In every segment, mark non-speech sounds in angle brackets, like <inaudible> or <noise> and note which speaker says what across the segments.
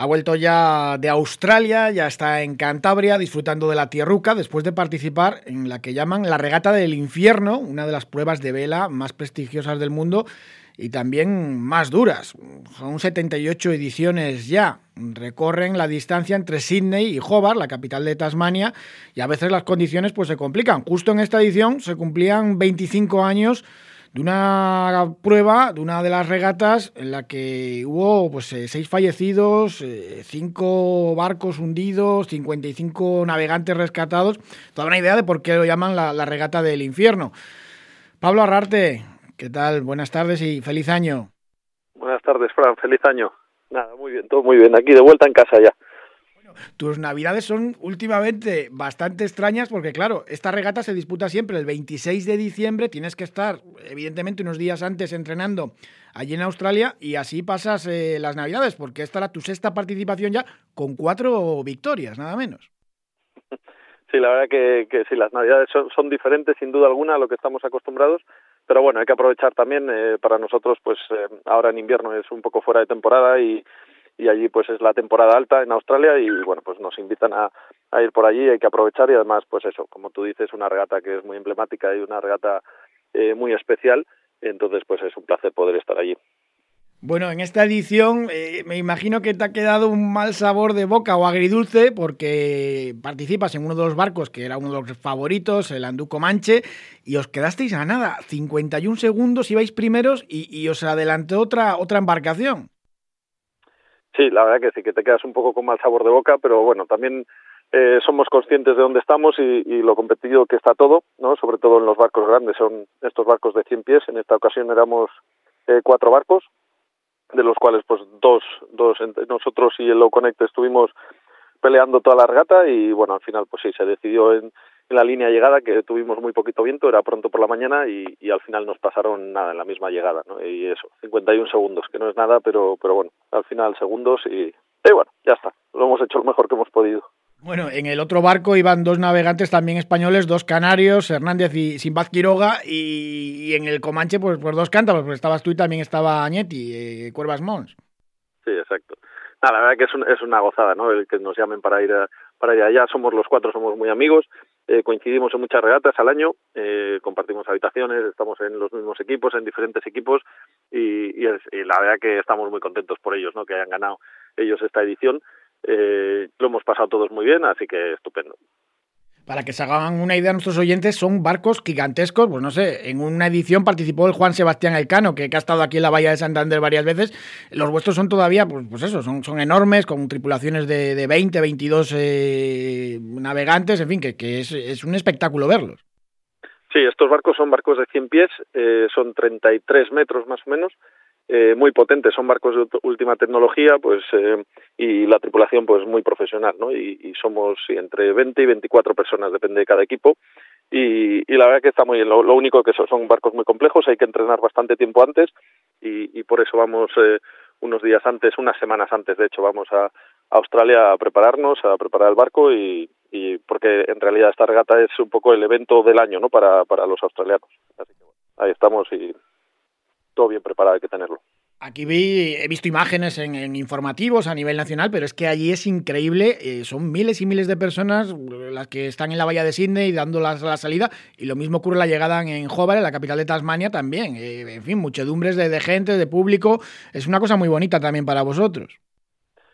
Speaker 1: Ha vuelto ya de Australia, ya está en Cantabria disfrutando de la tierruca después de participar en la que llaman la regata del infierno, una de las pruebas de vela más prestigiosas del mundo y también más duras. Son 78 ediciones ya. Recorren la distancia entre Sydney y Hobart, la capital de Tasmania, y a veces las condiciones pues se complican. Justo en esta edición se cumplían 25 años de una prueba, de una de las regatas en la que hubo pues eh, seis fallecidos, eh, cinco barcos hundidos, 55 navegantes rescatados. Toda una idea de por qué lo llaman la, la regata del infierno. Pablo Arrarte, ¿Qué tal? Buenas tardes y feliz año.
Speaker 2: Buenas tardes, Fran. Feliz año. Nada, muy bien, todo muy bien. Aquí de vuelta en casa ya.
Speaker 1: Tus navidades son últimamente bastante extrañas porque, claro, esta regata se disputa siempre el 26 de diciembre. Tienes que estar, evidentemente, unos días antes entrenando allí en Australia y así pasas eh, las navidades porque esta era tu sexta participación ya con cuatro victorias, nada menos.
Speaker 2: Sí, la verdad que, que sí, las navidades son, son diferentes sin duda alguna a lo que estamos acostumbrados pero bueno, hay que aprovechar también eh, para nosotros, pues eh, ahora en invierno es un poco fuera de temporada y, y allí pues es la temporada alta en Australia y bueno, pues nos invitan a, ir por allí, hay que aprovechar y además pues eso, como tú dices, una regata que es muy emblemática y una regata eh, muy especial, entonces pues es un placer poder estar allí.
Speaker 1: Bueno, en esta edición eh, me imagino que te ha quedado un mal sabor de boca o agridulce porque participas en uno de los barcos que era uno de los favoritos, el Anduco Manche, y os quedasteis a nada, 51 segundos, ibais primeros y, y os adelantó otra, otra embarcación.
Speaker 2: Sí, la verdad que sí, que te quedas un poco con mal sabor de boca, pero bueno, también eh, somos conscientes de dónde estamos y, lo competido que está todo, ¿no? Sobre todo en los barcos grandes, son estos barcos de 100 pies. En esta ocasión éramos eh, cuatro barcos, de los cuales pues dos, dos entre nosotros y el Low Connect estuvimos peleando toda la regata y bueno, al final pues sí, se decidió en, en la línea de llegada que tuvimos muy poquito viento, era pronto por la mañana y, y al final nos pasaron nada en la misma llegada, ¿no? Y eso, 51 segundos, que no es nada, pero, pero bueno, al final segundos y, y bueno, ya está, lo hemos hecho lo mejor que hemos podido.
Speaker 1: Bueno, en el otro barco iban dos navegantes también españoles, dos canarios, Hernández y Simbad Quiroga, y, y, en el Comanche, pues, pues dos cántabros, pues estabas tú y también estaba Añeti, eh, Cuervas Mons.
Speaker 2: Sí, exacto. Nada, la verdad que es, un, es una gozada, ¿no? El que nos llamen para ir, a, para allá. Somos los cuatro, somos muy amigos, eh, coincidimos en muchas regatas al año, eh, compartimos habitaciones, estamos en los mismos equipos, en diferentes equipos, y, y la verdad que estamos muy contentos por ellos, ¿no? Que hayan ganado ellos esta edición eh, lo hemos pasado todos muy bien, así que estupendo.
Speaker 1: Para que se hagan una idea nuestros oyentes, son barcos gigantescos. Pues no sé, en una edición participó el Juan Sebastián Elcano, que, ha estado aquí en la Bahía de Santander varias veces. Los vuestros son todavía, pues, pues eso, son, son enormes, con tripulaciones de, de 20, 22 eh, navegantes, en fin, que, que es, es, un espectáculo verlos.
Speaker 2: Sí, estos barcos son barcos de 100 pies, eh, son 33 metros más o menos, eh, muy potentes, son barcos de última tecnología, pues eh, y la tripulación pues muy profesional, ¿no? Y, y somos entre 20 y 24 personas, depende de cada equipo. Y, y la verdad que está muy bien. Lo, lo único que son, son, barcos muy complejos, hay que entrenar bastante tiempo antes y, y por eso vamos eh, unos días antes, unas semanas antes, de hecho, vamos a, a Australia a prepararnos, a preparar el barco y, y porque en realidad esta regata es un poco el evento del año, ¿no? Para, para los australianos. Así que bueno, ahí estamos y todo bien preparado, hay que tenerlo.
Speaker 1: Aquí vi, he visto imágenes en, en, informativos a nivel nacional, pero es que allí es increíble. Eh, son miles y miles de personas las que están en la bahía de Sydney dando la, la salida. Y lo mismo ocurre la llegada en Hobart, la capital de Tasmania, también. Eh, en fin, muchedumbres de, de, gente, de público. Es una cosa muy bonita también para vosotros.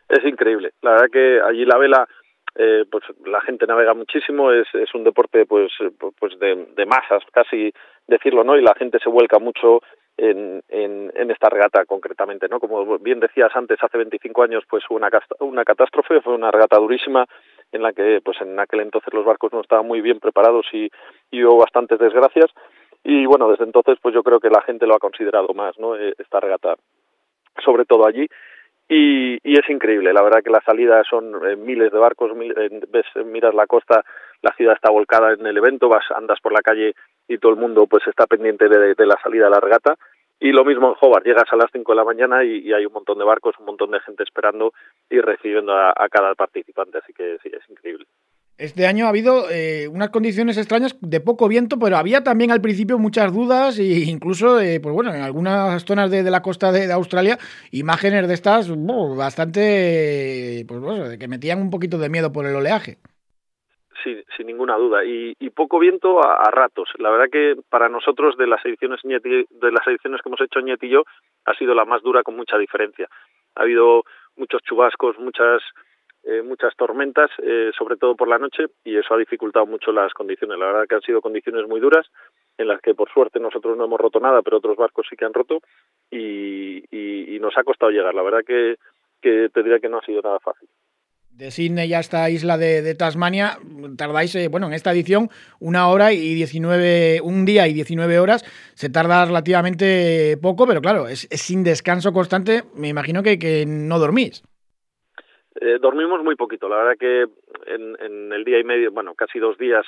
Speaker 2: Es increíble. La verdad que allí la vela, eh, pues la gente navega muchísimo. Es, es un deporte, pues, pues de, de masas, casi decirlo, ¿no? Y la gente se vuelca mucho en, en, esta regata concretamente, ¿no? Como bien decías antes, hace 25 años pues hubo una, una catástrofe, fue una regata durísima en la que pues en aquel entonces los barcos no estaban muy bien preparados y, hubo bastantes desgracias y bueno, desde entonces pues yo creo que la gente lo ha considerado más, ¿no? Esta regata, sobre todo allí y, y es increíble, la verdad que las salidas son eh, miles de barcos, eh, ves, miras la costa, la ciudad está volcada en el evento, vas, andas por la calle y todo el mundo pues está pendiente de, de la salida de la regata. Y lo mismo en Hobart, llegas a las 5 de la mañana y, hay un montón de barcos, un montón de gente esperando y recibiendo a, cada participante, así que sí, es increíble.
Speaker 1: Este año ha habido eh, unas condiciones extrañas de poco viento, pero había también al principio muchas dudas e <laughs> incluso, eh, pues bueno, en algunas zonas de, la costa de, Australia, imágenes de estas bastante, pues bueno, que metían un poquito de miedo por el oleaje.
Speaker 2: Sí, sin ninguna duda. Y, poco viento a, ratos. La verdad que para nosotros de las ediciones de las ediciones que hemos hecho Ñeti y yo ha sido la más dura con mucha diferencia. Ha habido muchos chubascos, muchas eh, muchas tormentas, eh, sobre todo por la noche, y eso ha dificultado mucho las condiciones. La verdad que han sido condiciones muy duras, en las que por suerte nosotros no hemos roto nada, pero otros barcos sí que han roto, y, nos ha costado llegar. La verdad que, que te diría que no ha sido nada fácil
Speaker 1: de Sydney esta isla de, Tasmania, tardáis, eh, bueno, en esta edición, una hora y 19, un día y 19 horas, se tarda relativamente poco, pero claro, es, sin descanso constante, me imagino que, que no dormís.
Speaker 2: Eh, dormimos muy poquito, la verdad que en, el día y medio, bueno, casi dos días,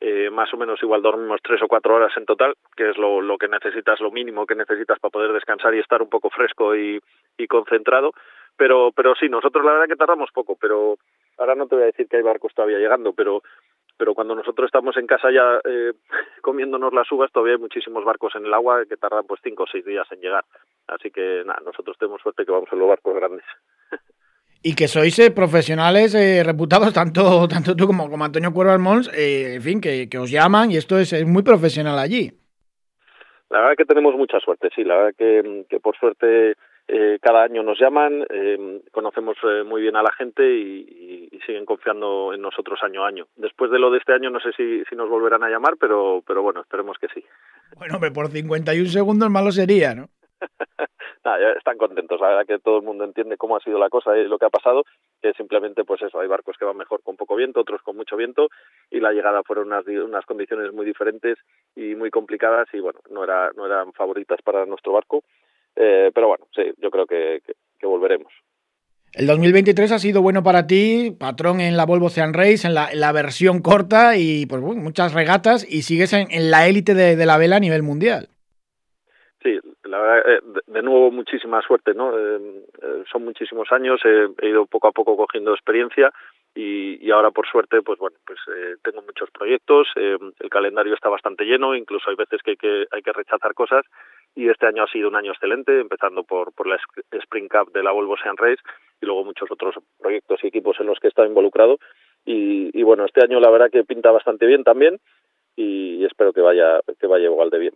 Speaker 2: eh, más o menos igual dormimos tres o cuatro horas en total, que es lo, lo que necesitas, lo mínimo que necesitas para poder descansar y estar un poco fresco y concentrado. Pero, pero sí, nosotros la verdad que tardamos poco, pero ahora no te voy a decir que hay barcos todavía llegando, pero pero cuando nosotros estamos en casa ya eh, <laughs> comiéndonos las uvas, todavía hay muchísimos barcos en el agua que tardan pues cinco o seis días en llegar. Así que nada, nosotros tenemos suerte que vamos en los barcos grandes.
Speaker 1: y que sois eh, profesionales eh, reputados, tanto, <laughs> tanto tú como, como Antonio Cuervo Mons, eh, en fin, que, que, os llaman y esto es, es, muy profesional allí.
Speaker 2: La verdad que tenemos mucha suerte, sí, la verdad que, que por suerte eh, cada año nos llaman, eh, conocemos eh, muy bien a la gente y, y, siguen confiando en nosotros año a año. Después de lo de este año no sé si, si nos volverán a llamar, pero, pero bueno, esperemos que sí.
Speaker 1: Bueno, por 51 segundos malo sería, ¿no? <laughs>
Speaker 2: están contentos, la verdad que todo el mundo entiende cómo ha sido la cosa y lo que ha pasado, que simplemente pues eso, hay barcos que van mejor con poco viento, otros con mucho viento y la llegada fueron unas, unas condiciones muy diferentes y muy complicadas y bueno, no, era, no eran favoritas para nuestro barco, eh, pero bueno, sí, yo creo que, que, volveremos.
Speaker 1: El 2023 ha sido bueno para ti, patrón en la Volvo Ocean Race, en la, la versión corta y pues muchas regatas y sigues en, en la élite de, de la vela a nivel mundial.
Speaker 2: Sí, la verdad, eh, de nuevo muchísima suerte, ¿no? Eh, eh, son muchísimos años, he ido poco a poco cogiendo experiencia y, y ahora por suerte, pues bueno, pues tengo muchos proyectos, el calendario está bastante lleno, incluso hay veces que hay que, hay que rechazar cosas y este año ha sido un año excelente, empezando por, por la Spring Cup de la Volvo Ocean Race y luego muchos otros proyectos y equipos en los que he estado involucrado y, y bueno, este año la verdad que pinta bastante bien también y espero que vaya, que vaya igual de bien.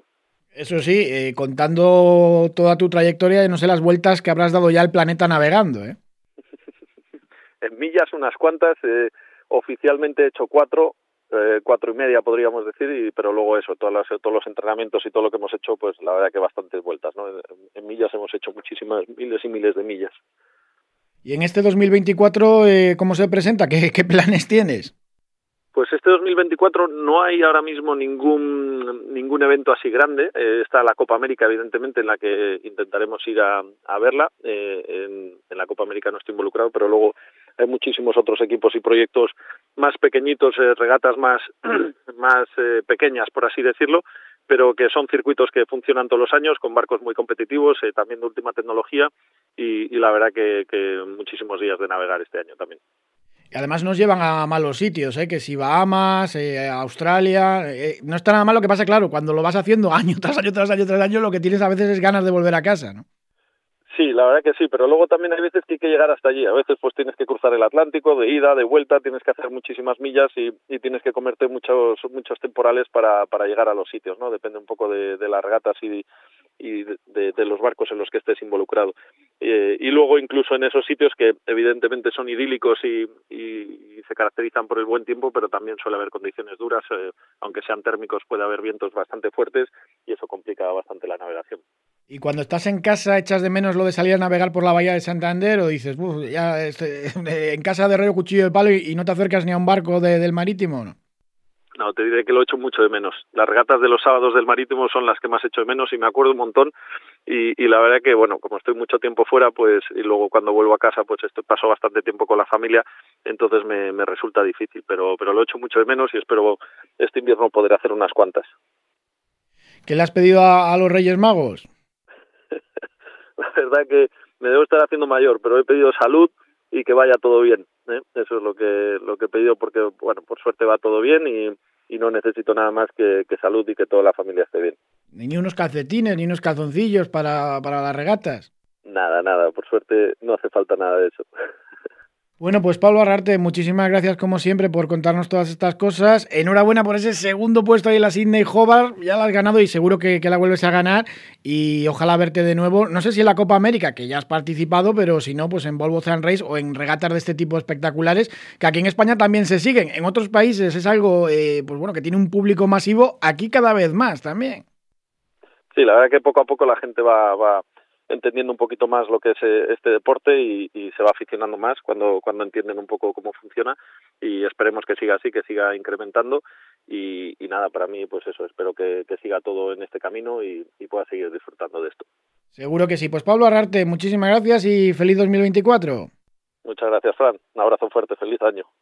Speaker 1: Eso sí, eh, contando toda tu trayectoria, no sé las vueltas que habrás dado ya al planeta navegando, ¿eh? <laughs>
Speaker 2: en millas unas cuantas, eh, oficialmente he hecho cuatro, eh, cuatro y media podríamos decir, y, pero luego eso, todas las, todos los entrenamientos y todo lo que hemos hecho, pues la verdad que bastantes vueltas, ¿no? En, millas hemos hecho muchísimas, miles y miles de millas.
Speaker 1: ¿Y en este 2024 eh, cómo se presenta? ¿Qué, qué planes tienes?
Speaker 2: Pues este 2024 no hay ahora mismo ningún ningún evento así grande. Eh, está la Copa América, evidentemente, en la que intentaremos ir a, a verla. Eh, en, en, la Copa América no estoy involucrado, pero luego hay muchísimos otros equipos y proyectos más pequeñitos, eh, regatas más <clears throat> más eh, pequeñas, por así decirlo, pero que son circuitos que funcionan todos los años con barcos muy competitivos, eh, también de última tecnología y, la verdad que, muchísimos días de navegar este año también.
Speaker 1: Y además nos llevan a malos sitios, ¿eh? que si Bahamas, eh, Australia, no está nada mal lo que pasa, claro, cuando lo vas haciendo <laughs> año tras año tras año tras año, lo que tienes a veces es ganas de volver a casa, ¿no?
Speaker 2: Sí, la verdad que sí, pero luego también hay veces que hay que llegar hasta allí. A veces pues tienes que cruzar el Atlántico de ida, de vuelta, tienes que hacer muchísimas millas y, tienes que comerte muchos muchos temporales para, para llegar a los sitios, ¿no? Depende un poco de, de las regatas y, y de, de, los barcos en los que estés involucrado. Eh, y luego incluso en esos sitios que evidentemente son idílicos y, y, y, se caracterizan por el buen tiempo, pero también suele haber condiciones duras, eh, aunque sean térmicos puede haber vientos bastante fuertes y eso complica bastante la navegación.
Speaker 1: Y cuando estás en casa, ¿echas de menos lo de salir a navegar por la bahía de Santander o dices, ya este, <laughs> en casa de Río Cuchillo de Palo y, y, no te acercas ni a un barco de, del marítimo? ¿no?
Speaker 2: No, te diré que lo echo mucho de menos. Las regatas de los sábados del marítimo son las que más echo de menos y me acuerdo un montón. Y, y la verdad que, bueno, como estoy mucho tiempo fuera, pues, y luego cuando vuelvo a casa, pues esto, paso bastante tiempo con la familia, entonces me, me resulta difícil. Pero, pero lo echo mucho de menos y espero este invierno poder hacer unas cuantas.
Speaker 1: ¿Qué le has pedido a, a los Reyes Magos? <laughs>
Speaker 2: la verdad que me debo estar haciendo mayor, pero he pedido salud y que vaya todo bien. ¿eh? Eso es lo que, lo que he pedido porque, bueno, por suerte va todo bien y, y no necesito nada más que, que, salud y que toda la familia esté bien.
Speaker 1: Ni unos calcetines, ni unos calzoncillos para, para las regatas.
Speaker 2: Nada, nada, por suerte no hace falta nada de eso. <laughs>
Speaker 1: Bueno, pues Pablo Arrarte, muchísimas gracias como siempre por contarnos todas estas cosas. Enhorabuena por ese segundo puesto ahí en la Sydney Hobart. Ya la has ganado y seguro que, la vuelves a ganar. Y ojalá verte de nuevo. No sé si en la Copa América, que ya has participado, pero si no, pues en Volvo Ocean Race o en regatas de este tipo espectaculares, que aquí en España también se siguen. En otros países es algo, eh, pues bueno, que tiene un público masivo. Aquí cada vez más también.
Speaker 2: Sí, la verdad que poco a poco la gente va entendiendo un poquito más lo que es eh, este deporte y, y, se va aficionando más cuando, cuando entienden un poco cómo funciona y esperemos que siga así, que siga incrementando y, y nada, para mí pues eso, espero que, que siga todo en este camino y, y, pueda seguir disfrutando de esto.
Speaker 1: Seguro que sí. Pues Pablo Arrarte, muchísimas gracias y feliz 2024.
Speaker 2: Muchas gracias, Fran. Un abrazo fuerte, feliz año.